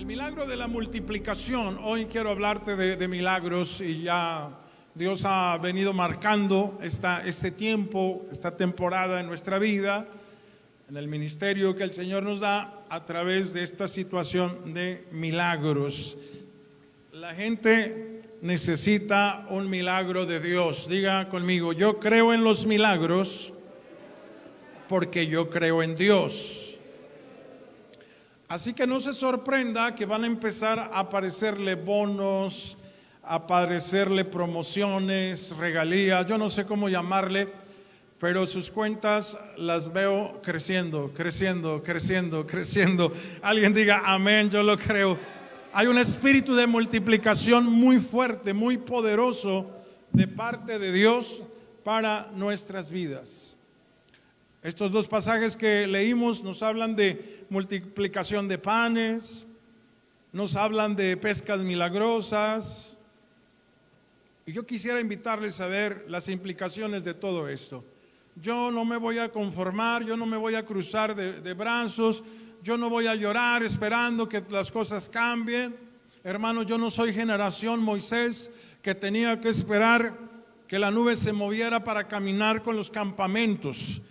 El milagro de la multiplicación. Hoy quiero hablarte de, milagros y ya Dios ha venido marcando esta, este tiempo, esta temporada en nuestra vida, en el ministerio que el Señor nos da a través de esta situación de milagros. La gente necesita un milagro de Dios. Diga conmigo, yo creo en los milagros porque yo creo en Dios. Así que no se sorprenda que van a empezar a aparecerle bonos, a aparecerle promociones, regalías, yo no sé cómo llamarle, pero sus cuentas las veo creciendo, creciendo, creciendo, creciendo. Alguien diga, amén, yo lo creo. Hay un espíritu de multiplicación muy fuerte, muy poderoso de parte de Dios para nuestras vidas. Estos dos pasajes que leímos nos hablan de multiplicación de panes, nos hablan de pescas milagrosas. Y yo quisiera invitarles a ver las implicaciones de todo esto. Yo no me voy a conformar, yo no me voy a cruzar de, brazos, yo no voy a llorar esperando que las cosas cambien. Hermano, yo no soy generación Moisés que tenía que esperar que la nube se moviera para caminar con los campamentos.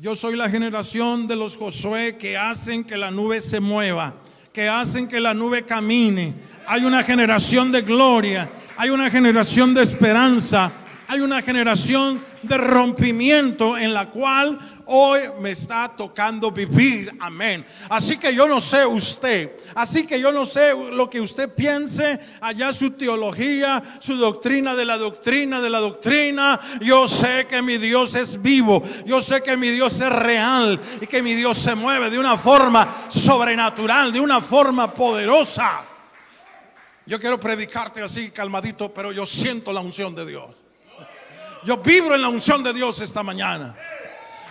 Yo soy la generación de los Josué que hacen que la nube se mueva, que hacen que la nube camine. Hay una generación de gloria, hay una generación de esperanza, hay una generación de rompimiento en la cual hoy me está tocando vivir. Amén. Así que yo no sé usted, así que yo no sé lo que usted piense, allá su teología, su doctrina de la doctrina de la doctrina. Yo sé que mi Dios es vivo, yo sé que mi Dios es real y que mi Dios se mueve de una forma sobrenatural, de una forma poderosa. Yo quiero predicarte así calmadito, pero yo siento la unción de Dios. Yo vibro en la unción de Dios esta mañana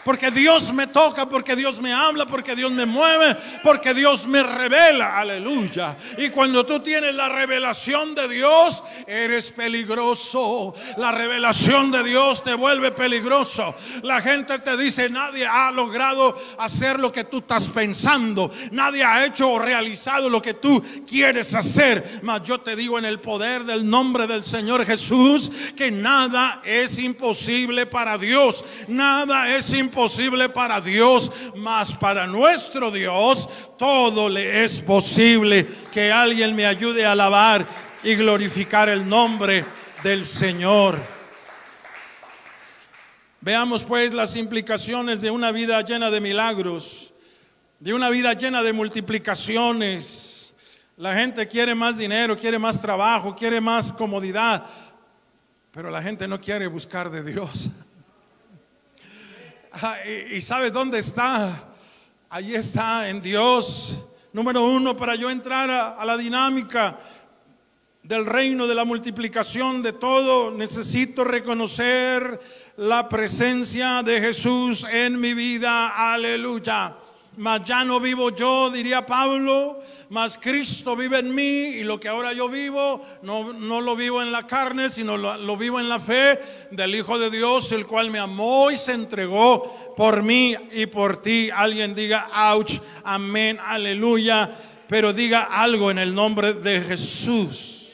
porque Dios me toca, porque Dios me habla, porque Dios me mueve, porque Dios me revela, aleluya. Y cuando tú tienes la revelación de Dios, eres peligroso. La revelación de Dios te vuelve peligroso. La gente te dice, nadie ha logrado hacer lo que tú estás pensando, nadie ha hecho o realizado lo que tú quieres hacer. Mas yo te digo en el poder del nombre del Señor Jesús que nada es imposible para Dios, nada es imposible posible para Dios, mas para nuestro Dios todo le es posible. Que alguien me ayude a alabar y glorificar el nombre del Señor. Veamos pues las implicaciones de una vida llena de milagros, de una vida llena de multiplicaciones. La gente quiere más dinero, quiere más trabajo, quiere más comodidad, pero la gente no quiere buscar de Dios. ¿Y sabes dónde está? Allí está en Dios. Número uno, para yo entrar a, la dinámica del reino de la multiplicación de todo, necesito reconocer la presencia de Jesús en mi vida. Aleluya. Mas ya no vivo yo, diría Pablo, mas Cristo vive en mí y lo que ahora yo vivo, no, no lo vivo en la carne, sino lo, lo, vivo en la fe del Hijo de Dios, el cual me amó y se entregó por mí y por ti. Alguien diga, ouch, amén, aleluya, pero diga algo en el nombre de Jesús.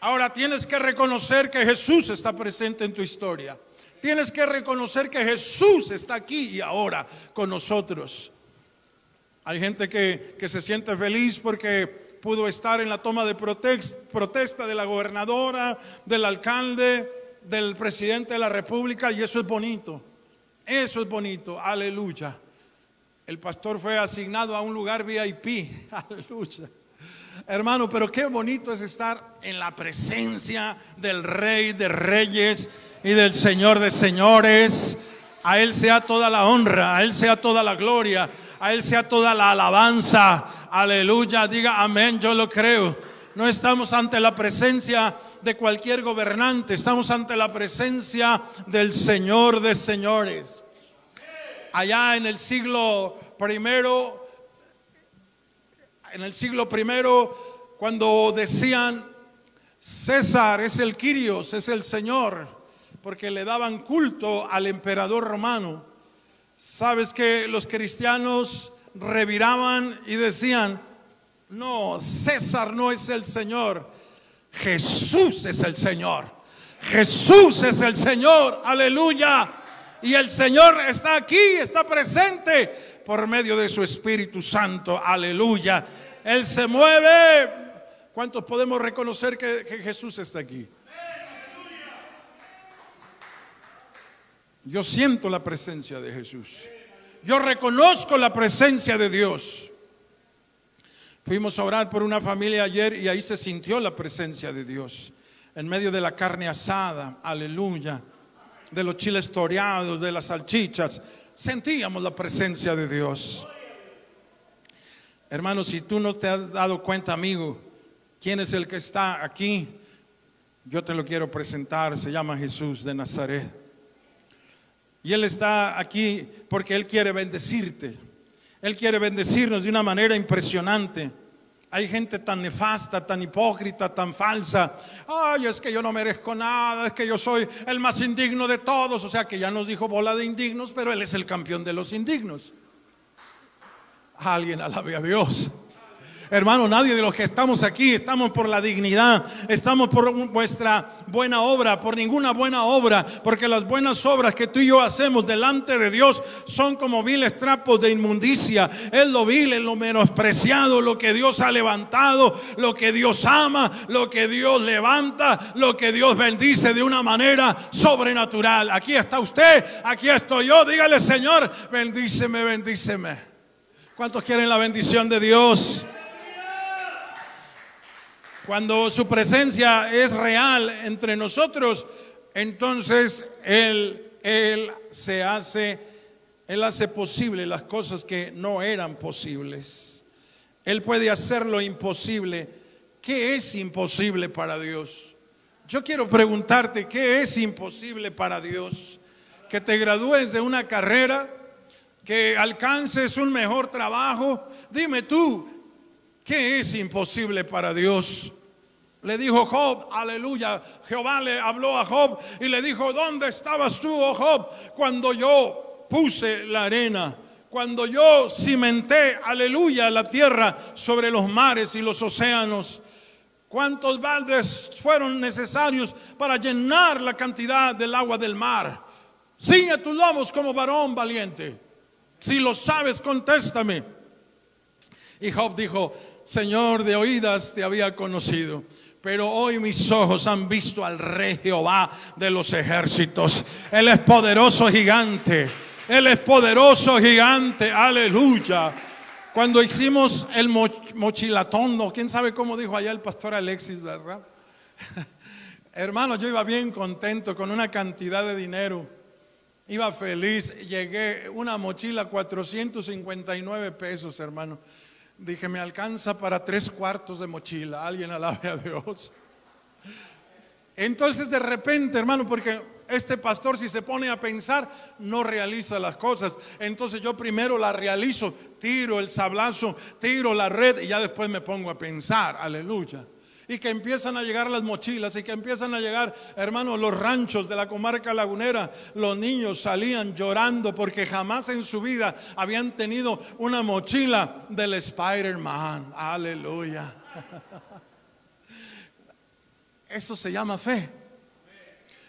Ahora tienes que reconocer que Jesús está presente en tu historia. Tienes que reconocer que Jesús está aquí y ahora con nosotros. Hay gente que, se siente feliz porque pudo estar en la toma de protesta de la gobernadora, del alcalde, del presidente de la república y eso es bonito. Eso es bonito. Aleluya. El pastor fue asignado a un lugar VIP. Aleluya. Hermano, pero qué bonito es estar en la presencia del Rey de Reyes y del Señor de señores. A Él sea toda la honra, a Él sea toda la gloria, a Él sea toda la alabanza. Aleluya, diga amén, yo lo creo. No estamos ante la presencia de cualquier gobernante, estamos ante la presencia del Señor de señores. Allá en el siglo primero, en el siglo primero, cuando decían César es el Quirios, es el Señor porque le daban culto al emperador romano. Sabes que los cristianos reviraban y decían, No, César no es el Señor. Jesús es el Señor. Jesús es el Señor. Aleluya. Y el Señor está aquí, está presente por medio de su Espíritu Santo. Aleluya. Él se mueve. ¿Cuántos podemos reconocer que, que Jesús está aquí? Yo siento la presencia de Jesús. Yo reconozco la presencia de Dios. Fuimos a orar por una familia ayer y ahí se sintió la presencia de Dios. En medio de la carne asada, aleluya, de los chiles toreados, de las salchichas, sentíamos la presencia de Dios. Hermano, si tú no te has dado cuenta, amigo, quién es el que está aquí, yo te lo quiero presentar. Se llama Jesús de Nazaret. Y Él está aquí porque Él quiere bendecirte. Él quiere bendecirnos de una manera impresionante. Hay gente tan nefasta, tan hipócrita, tan falsa. Ay, es que yo no merezco nada, es que yo soy el más indigno de todos. O sea que ya nos dijo bola de indignos, pero Él es el campeón de los indignos. Alguien alabe a Dios. Hermano, nadie de los que estamos aquí estamos por la dignidad, estamos por vuestra buena obra, por ninguna buena obra, porque las buenas obras que tú y yo hacemos delante de Dios son como viles trapos de inmundicia. Es lo vil, es lo menospreciado, lo que Dios ha levantado, lo que Dios ama, lo que Dios levanta, lo que Dios bendice de una manera sobrenatural. Aquí está usted, aquí estoy yo. Dígale, Señor, bendíceme, bendíceme. ¿Cuántos quieren la bendición de Dios? Cuando su presencia es real entre nosotros, entonces Él, Él se hace, Él hace posible las cosas que no eran posibles. Él puede hacer lo imposible. ¿Qué es imposible para Dios? Yo quiero preguntarte, ¿qué es imposible para Dios? Que te gradúes de una carrera, que alcances un mejor trabajo. Dime tú, ¿Qué es imposible para Dios? Le dijo Job, aleluya. Jehová le habló a Job y le dijo, ¿dónde estabas tú, oh Job, cuando yo puse la arena? Cuando yo cimenté, aleluya, la tierra sobre los mares y los océanos. ¿Cuántos baldes fueron necesarios para llenar la cantidad del agua del mar? Sigue tus lomos como varón valiente. Si lo sabes, contéstame. Y Job dijo, Señor, de oídas te había conocido. Pero hoy mis ojos han visto al Rey Jehová de los ejércitos. Él es poderoso gigante. Él es poderoso gigante. Aleluya. Cuando hicimos el mochilatón, quién sabe cómo dijo allá el pastor Alexis, ¿verdad? Hermano, yo iba bien contento con una cantidad de dinero. Iba feliz. Llegué una mochila 459 pesos, hermano. Dije, me alcanza para tres cuartos de mochila. Alguien alabe a Dios. Entonces de repente, hermano, porque este pastor si se pone a pensar, no realiza las cosas. Entonces yo primero la realizo, tiro el sablazo, tiro la red y ya después me pongo a pensar. Aleluya y que empiezan a llegar las mochilas y que empiezan a llegar, hermanos, los ranchos de la comarca lagunera. Los niños salían llorando porque jamás en su vida habían tenido una mochila del Spider-Man. Aleluya. Eso se llama fe.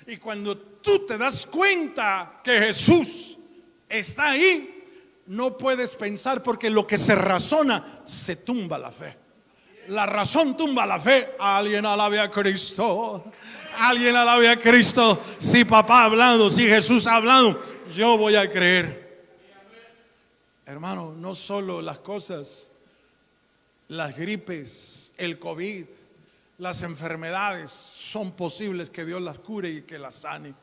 Y cuando tú te das cuenta que Jesús está ahí, no puedes pensar porque lo que se razona se tumba la fe. La razón tumba la fe. Alguien alabe a Cristo. Alguien alabe a Cristo. Si papá ha hablado, si Jesús ha hablado, yo voy a creer. Hermano, no solo las cosas, las gripes, el COVID, las enfermedades son posibles que Dios las cure y que las sane.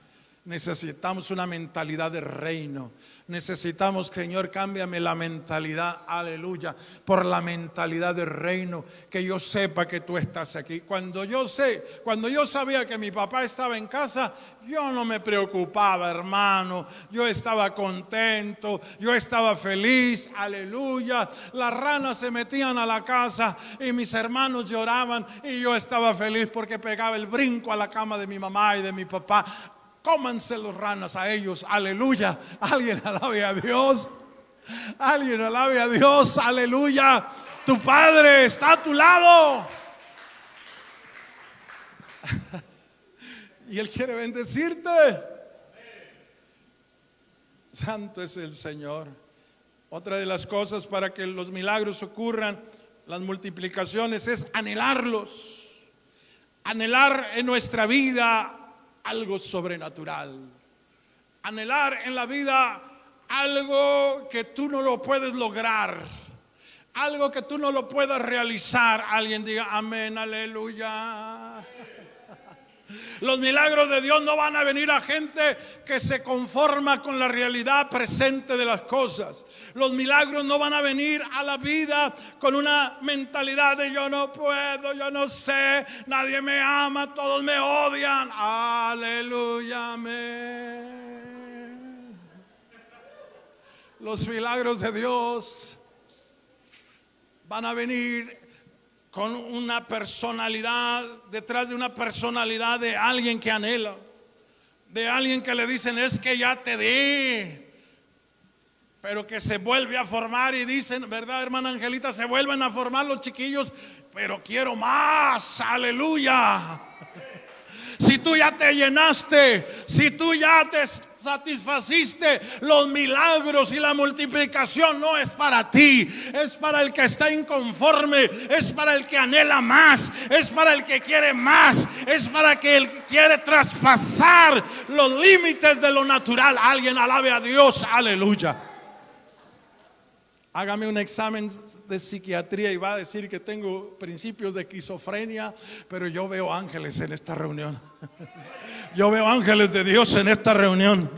Necesitamos una mentalidad de reino. Necesitamos, Señor, cámbiame la mentalidad, aleluya, por la mentalidad de reino, que yo sepa que tú estás aquí. Cuando yo sé, cuando yo sabía que mi papá estaba en casa, yo no me preocupaba, hermano. Yo estaba contento, yo estaba feliz, aleluya. Las ranas se metían a la casa y mis hermanos lloraban y yo estaba feliz porque pegaba el brinco a la cama de mi mamá y de mi papá cómanse los ranas a ellos, aleluya. Alguien alabe a Dios. Alguien alabe a Dios, aleluya. Tu Padre está a tu lado. y Él quiere bendecirte. Santo es el Señor. Otra de las cosas para que los milagros ocurran, las multiplicaciones, es anhelarlos. Anhelar en nuestra vida algo sobrenatural. Anhelar en la vida algo que tú no lo puedes lograr. Algo que tú no lo puedas realizar. Alguien diga amén, aleluya. Los milagros de Dios no van a venir a gente que se conforma con la realidad presente de las cosas. Los milagros no van a venir a la vida con una mentalidad de yo no puedo, yo no sé, nadie me ama, todos me odian. Aleluya. Los milagros de Dios van a venir con una personalidad, detrás de una personalidad de alguien que anhela, de alguien que le dicen es que ya te di, pero que se vuelve a formar y dicen, ¿verdad, hermana Angelita? Se vuelven a formar los chiquillos, pero quiero más, aleluya. Si tú ya te llenaste, si tú ya te satisfaciste los milagros y la multiplicación no es para ti, es para el que está inconforme, es para el que anhela más, es para el que quiere más, es para el que quiere traspasar los límites de lo natural. Alguien alabe a Dios, aleluya. Hágame un examen de psiquiatría y va a decir que tengo principios de esquizofrenia, pero yo veo ángeles en esta reunión. Yo veo ángeles de Dios en esta reunión.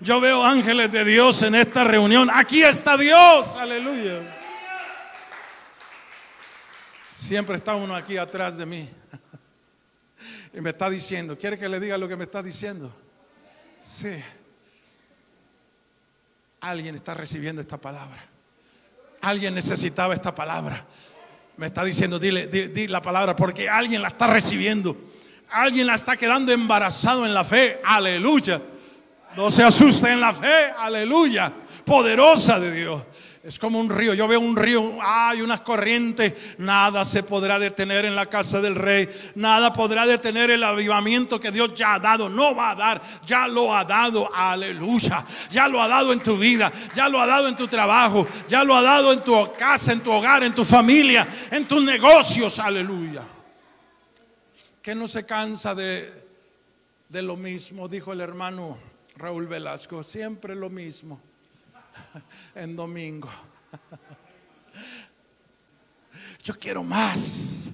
Yo veo ángeles de Dios en esta reunión. Aquí está Dios, aleluya. Siempre está uno aquí atrás de mí. Y me está diciendo, ¿quiere que le diga lo que me está diciendo? Sí. Alguien está recibiendo esta palabra. Alguien necesitaba esta palabra. Me está diciendo, dile, la palabra, porque alguien la está recibiendo. Alguien la está quedando embarazado en la fe. Aleluya. No se asuste en la fe. Aleluya. Poderosa de Dios. Es como un río. Yo veo un río, hay unas corrientes. Nada se podrá detener en la casa del rey. Nada podrá detener el avivamiento que Dios ya ha dado. No va a dar, ya lo ha dado. Aleluya. Ya lo ha dado en tu vida. Ya lo ha dado en tu trabajo. Ya lo ha dado en tu casa, en tu hogar, en tu familia, en tus negocios. Aleluya. Que no se cansa de, de lo mismo, dijo el hermano Raúl Velasco. Siempre lo mismo en domingo. Yo quiero más.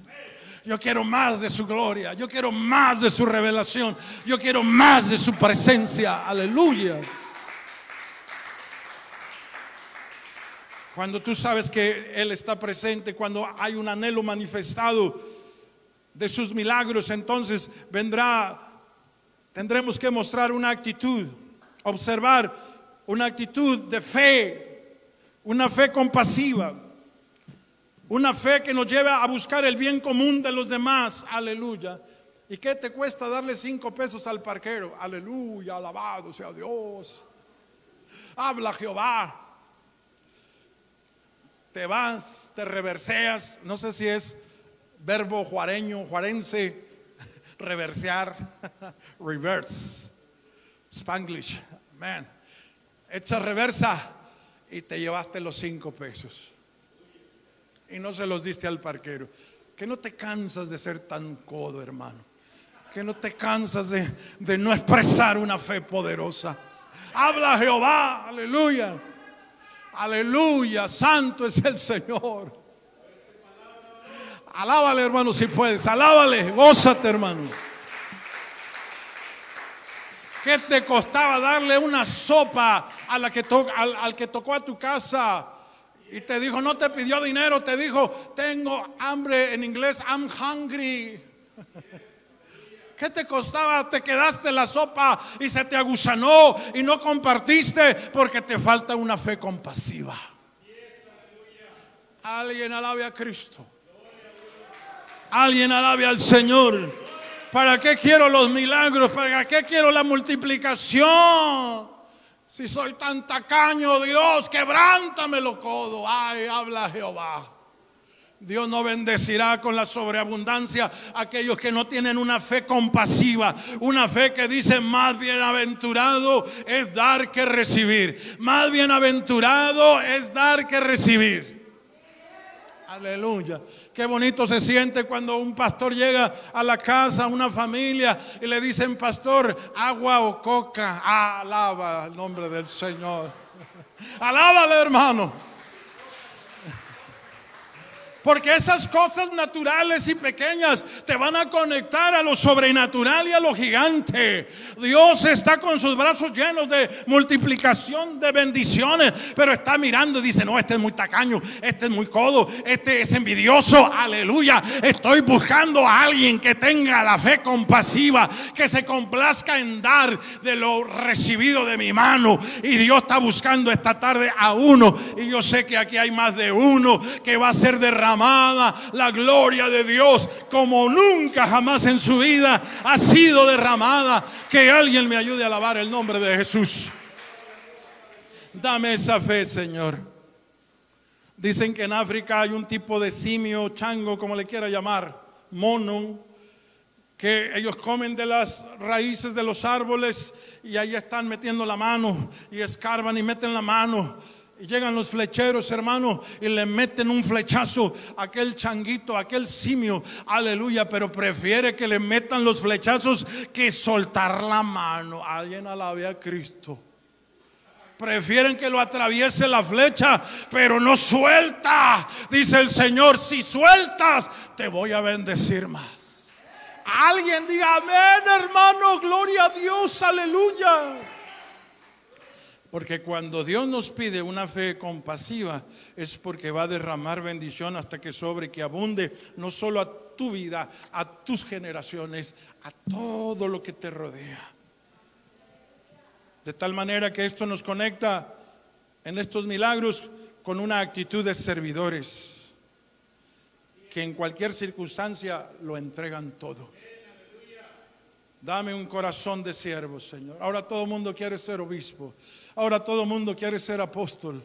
Yo quiero más de su gloria. Yo quiero más de su revelación. Yo quiero más de su presencia. Aleluya. Cuando tú sabes que Él está presente, cuando hay un anhelo manifestado de sus milagros, entonces vendrá, tendremos que mostrar una actitud, observar una actitud de fe, una fe compasiva, una fe que nos lleva a buscar el bien común de los demás. Aleluya. ¿Y qué te cuesta darle cinco pesos al parquero? Aleluya, alabado sea Dios. Habla Jehová. Te vas, te reverseas. No sé si es verbo juareño, juarense, reversear, reverse, Spanglish, man echa reversa y te llevaste los cinco pesos. Y no se los diste al parquero. Que no te cansas de ser tan codo, hermano. Que no te cansas de, de no expresar una fe poderosa. Habla Jehová, aleluya. Aleluya, santo es el Señor. Alábale, hermano, si puedes. Alábale, gózate, hermano. ¿Qué te costaba darle una sopa a la que al, que tocó a tu casa? Y te dijo, no te pidió dinero, te dijo, tengo hambre, en inglés, I'm hungry. ¿Qué te costaba? Te quedaste la sopa y se te agusanó y no compartiste porque te falta una fe compasiva. Alguien alabe a Cristo. Alguien alabe al Señor. ¿Para qué quiero los milagros? ¿Para qué quiero la multiplicación? Si soy tan tacaño, Dios, quebrántame lo codo. Ay, habla Jehová. Dios no bendecirá con la sobreabundancia a aquellos que no tienen una fe compasiva, una fe que dice más bienaventurado es dar que recibir, más bienaventurado es dar que recibir. Aleluya. Qué bonito se siente cuando un pastor llega a la casa, a una familia, y le dicen, pastor, agua o coca. alaba el nombre del Señor. Alábale, hermano. Porque esas cosas naturales y pequeñas te van a conectar a lo sobrenatural y a lo gigante. Dios está con sus brazos llenos de multiplicación de bendiciones, pero está mirando y dice, no, este es muy tacaño, este es muy codo, este es envidioso, aleluya. Estoy buscando a alguien que tenga la fe compasiva, que se complazca en dar de lo recibido de mi mano. Y Dios está buscando esta tarde a uno. Y yo sé que aquí hay más de uno que va a ser derramado la gloria de Dios como nunca jamás en su vida ha sido derramada. Que alguien me ayude a alabar el nombre de Jesús. Dame esa fe, Señor. Dicen que en África hay un tipo de simio, chango, como le quiera llamar, mono, que ellos comen de las raíces de los árboles y ahí están metiendo la mano y escarban y meten la mano y llegan los flecheros, hermano, y le meten un flechazo a aquel changuito, a aquel simio, aleluya, pero prefiere que le metan los flechazos que soltar la mano. Alguien alabe a Cristo. Prefieren que lo atraviese la flecha, pero no suelta. Dice el Señor, si sueltas, te voy a bendecir más. Alguien diga, amén, hermano, gloria a Dios, aleluya. Porque cuando Dios nos pide una fe compasiva es porque va a derramar bendición hasta que sobre, que abunde, no solo a tu vida, a tus generaciones, a todo lo que te rodea. De tal manera que esto nos conecta en estos milagros con una actitud de servidores, que en cualquier circunstancia lo entregan todo. Dame un corazón de siervo, Señor. Ahora todo el mundo quiere ser obispo. Ahora todo el mundo quiere ser apóstol.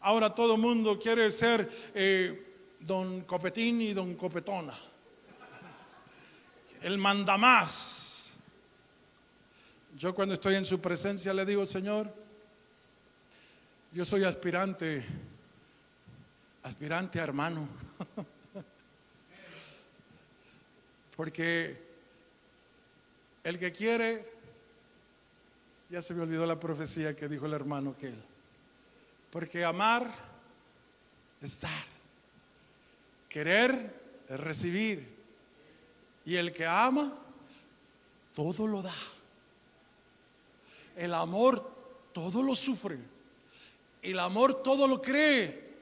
Ahora todo el mundo quiere ser eh, don Copetín y don Copetona. El mandamás. Yo cuando estoy en su presencia le digo, Señor, yo soy aspirante, aspirante hermano. Porque el que quiere ya se me olvidó la profecía que dijo el hermano aquel. Porque amar es dar. Querer es recibir. Y el que ama, todo lo da. El amor todo lo sufre. El amor todo lo cree.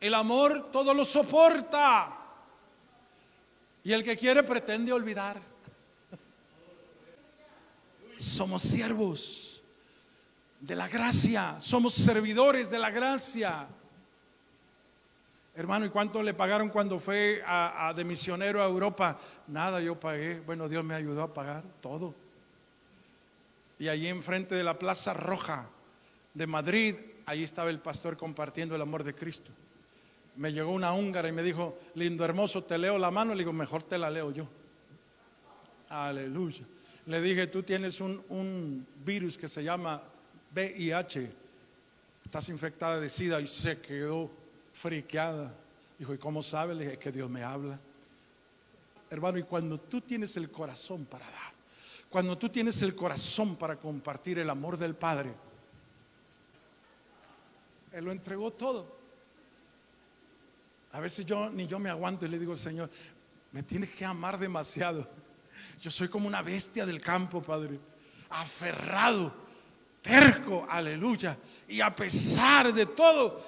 El amor todo lo soporta. Y el que quiere pretende olvidar somos siervos de la gracia, somos servidores de la gracia. Hermano, ¿y cuánto le pagaron cuando fue a, de misionero a Europa? Nada, yo pagué. Bueno, Dios me ayudó a pagar todo. Y allí enfrente de la Plaza Roja de Madrid, ahí estaba el pastor compartiendo el amor de Cristo. Me llegó una húngara y me dijo, lindo, hermoso, te leo la mano. Le digo, mejor te la leo yo. Aleluya. Le dije, tú tienes un, virus que se llama VIH, estás infectada de SIDA y se quedó friqueada. Dijo, ¿y cómo sabe? Le dije, que Dios me habla. Hermano, y cuando tú tienes el corazón para dar, cuando tú tienes el corazón para compartir el amor del Padre, Él lo entregó todo. A veces yo ni yo me aguanto y le digo, Señor, me tienes que amar demasiado yo soy como una bestia del campo, Padre, aferrado, terco, aleluya. Y a pesar de todo,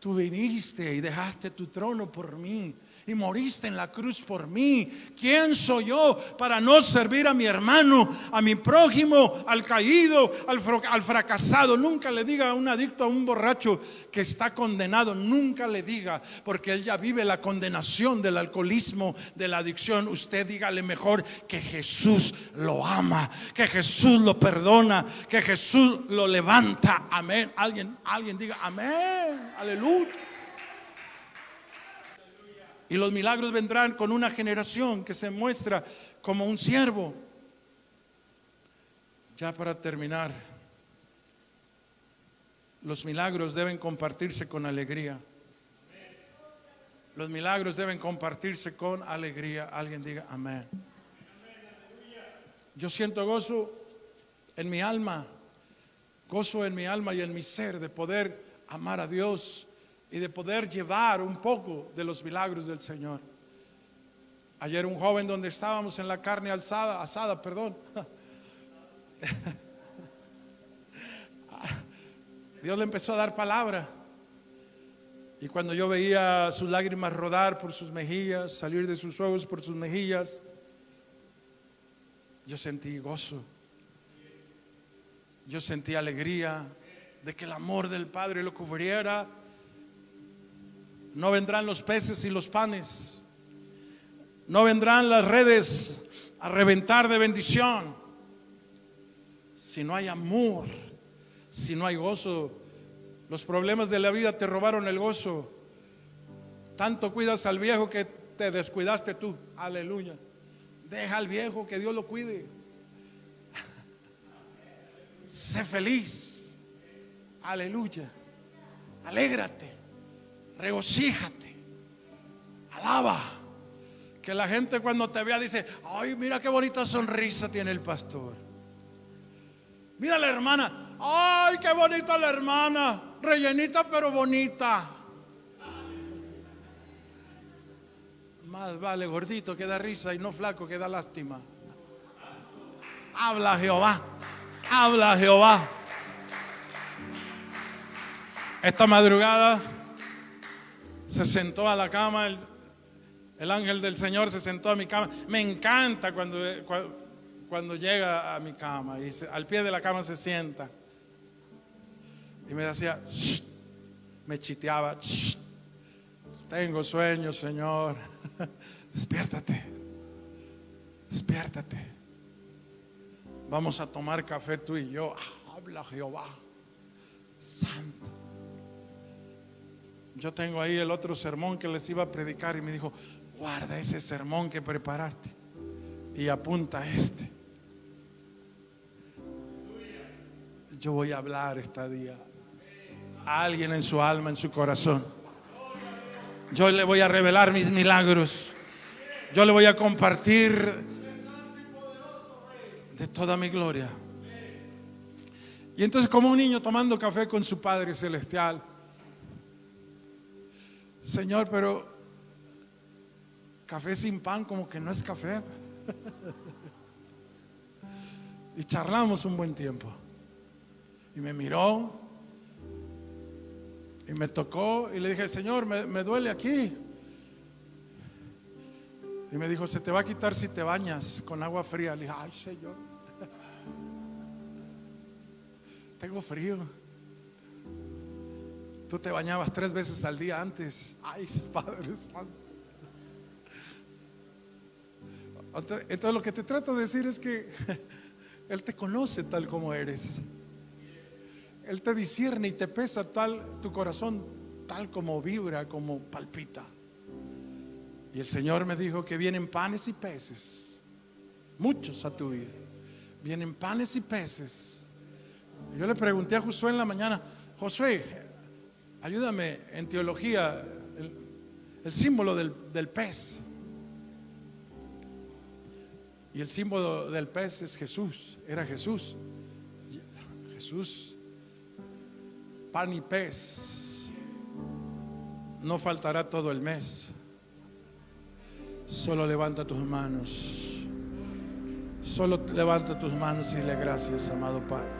tú viniste y dejaste tu trono por mí y moriste en la cruz por mí. ¿Quién soy yo para no servir a mi hermano, a mi prójimo, al caído, al, fracasado? Nunca le diga a un adicto, a un borracho que está condenado, nunca le diga, porque él ya vive la condenación del alcoholismo, de la adicción. Usted dígale mejor que Jesús lo ama, que Jesús lo perdona, que Jesús lo levanta. Amén. Alguien, alguien diga amén. Aleluya. Y los milagros vendrán con una generación que se muestra como un siervo. Ya para terminar, los milagros deben compartirse con alegría. Los milagros deben compartirse con alegría. Alguien diga amén. Yo siento gozo en mi alma, gozo en mi alma y en mi ser de poder amar a Dios y de poder llevar un poco de los milagros del Señor. Ayer un joven donde estábamos en la carne alzada, asada, perdón. Dios le empezó a dar palabra. Y cuando yo veía sus lágrimas rodar por sus mejillas, salir de sus ojos por sus mejillas, yo sentí gozo. Yo sentí alegría de que el amor del Padre lo cubriera. No vendrán los peces y los panes. No vendrán las redes a reventar de bendición. Si no hay amor, si no hay gozo, los problemas de la vida te robaron el gozo. Tanto cuidas al viejo que te descuidaste tú. Aleluya. Deja al viejo que Dios lo cuide. sé feliz. Aleluya. Alégrate. Regocíjate. Alaba. Que la gente cuando te vea dice, ay, mira qué bonita sonrisa tiene el pastor. Mira la hermana, ay, qué bonita la hermana. Rellenita pero bonita. Más vale gordito que da risa y no flaco que da lástima. Habla Jehová. Habla Jehová. Esta madrugada se sentó a la cama, el, ángel del Señor se sentó a mi cama. Me encanta cuando, cuando, llega a mi cama y al pie de la cama se sienta. Y me decía, me chiteaba, tengo sueño, Señor. Despiértate, despiértate. Vamos a tomar café tú y yo. Habla Jehová, santo. Yo tengo ahí el otro sermón que les iba a predicar y me dijo, guarda ese sermón que preparaste y apunta este. Yo voy a hablar este día a alguien en su alma, en su corazón. Yo le voy a revelar mis milagros. Yo le voy a compartir de toda mi gloria. Y entonces como un niño tomando café con su Padre Celestial, Señor, pero café sin pan como que no es café. y charlamos un buen tiempo. Y me miró y me tocó y le dije, Señor, me, me duele aquí. Y me dijo, se te va a quitar si te bañas con agua fría. Le dije, ay Señor, tengo frío. Tú te bañabas tres veces al día antes. Ay, Padre Santo. Entonces lo que te trato de decir es que Él te conoce tal como eres. Él te discierne y te pesa tal tu corazón, tal como vibra, como palpita. Y el Señor me dijo que vienen panes y peces, muchos a tu vida. Vienen panes y peces. Yo le pregunté a Josué en la mañana, Josué, ayúdame en teología, el, símbolo del, del pez. Y el símbolo del pez es Jesús, era Jesús. Jesús, pan y pez, no faltará todo el mes. Solo levanta tus manos. Solo levanta tus manos y le gracias, amado Padre.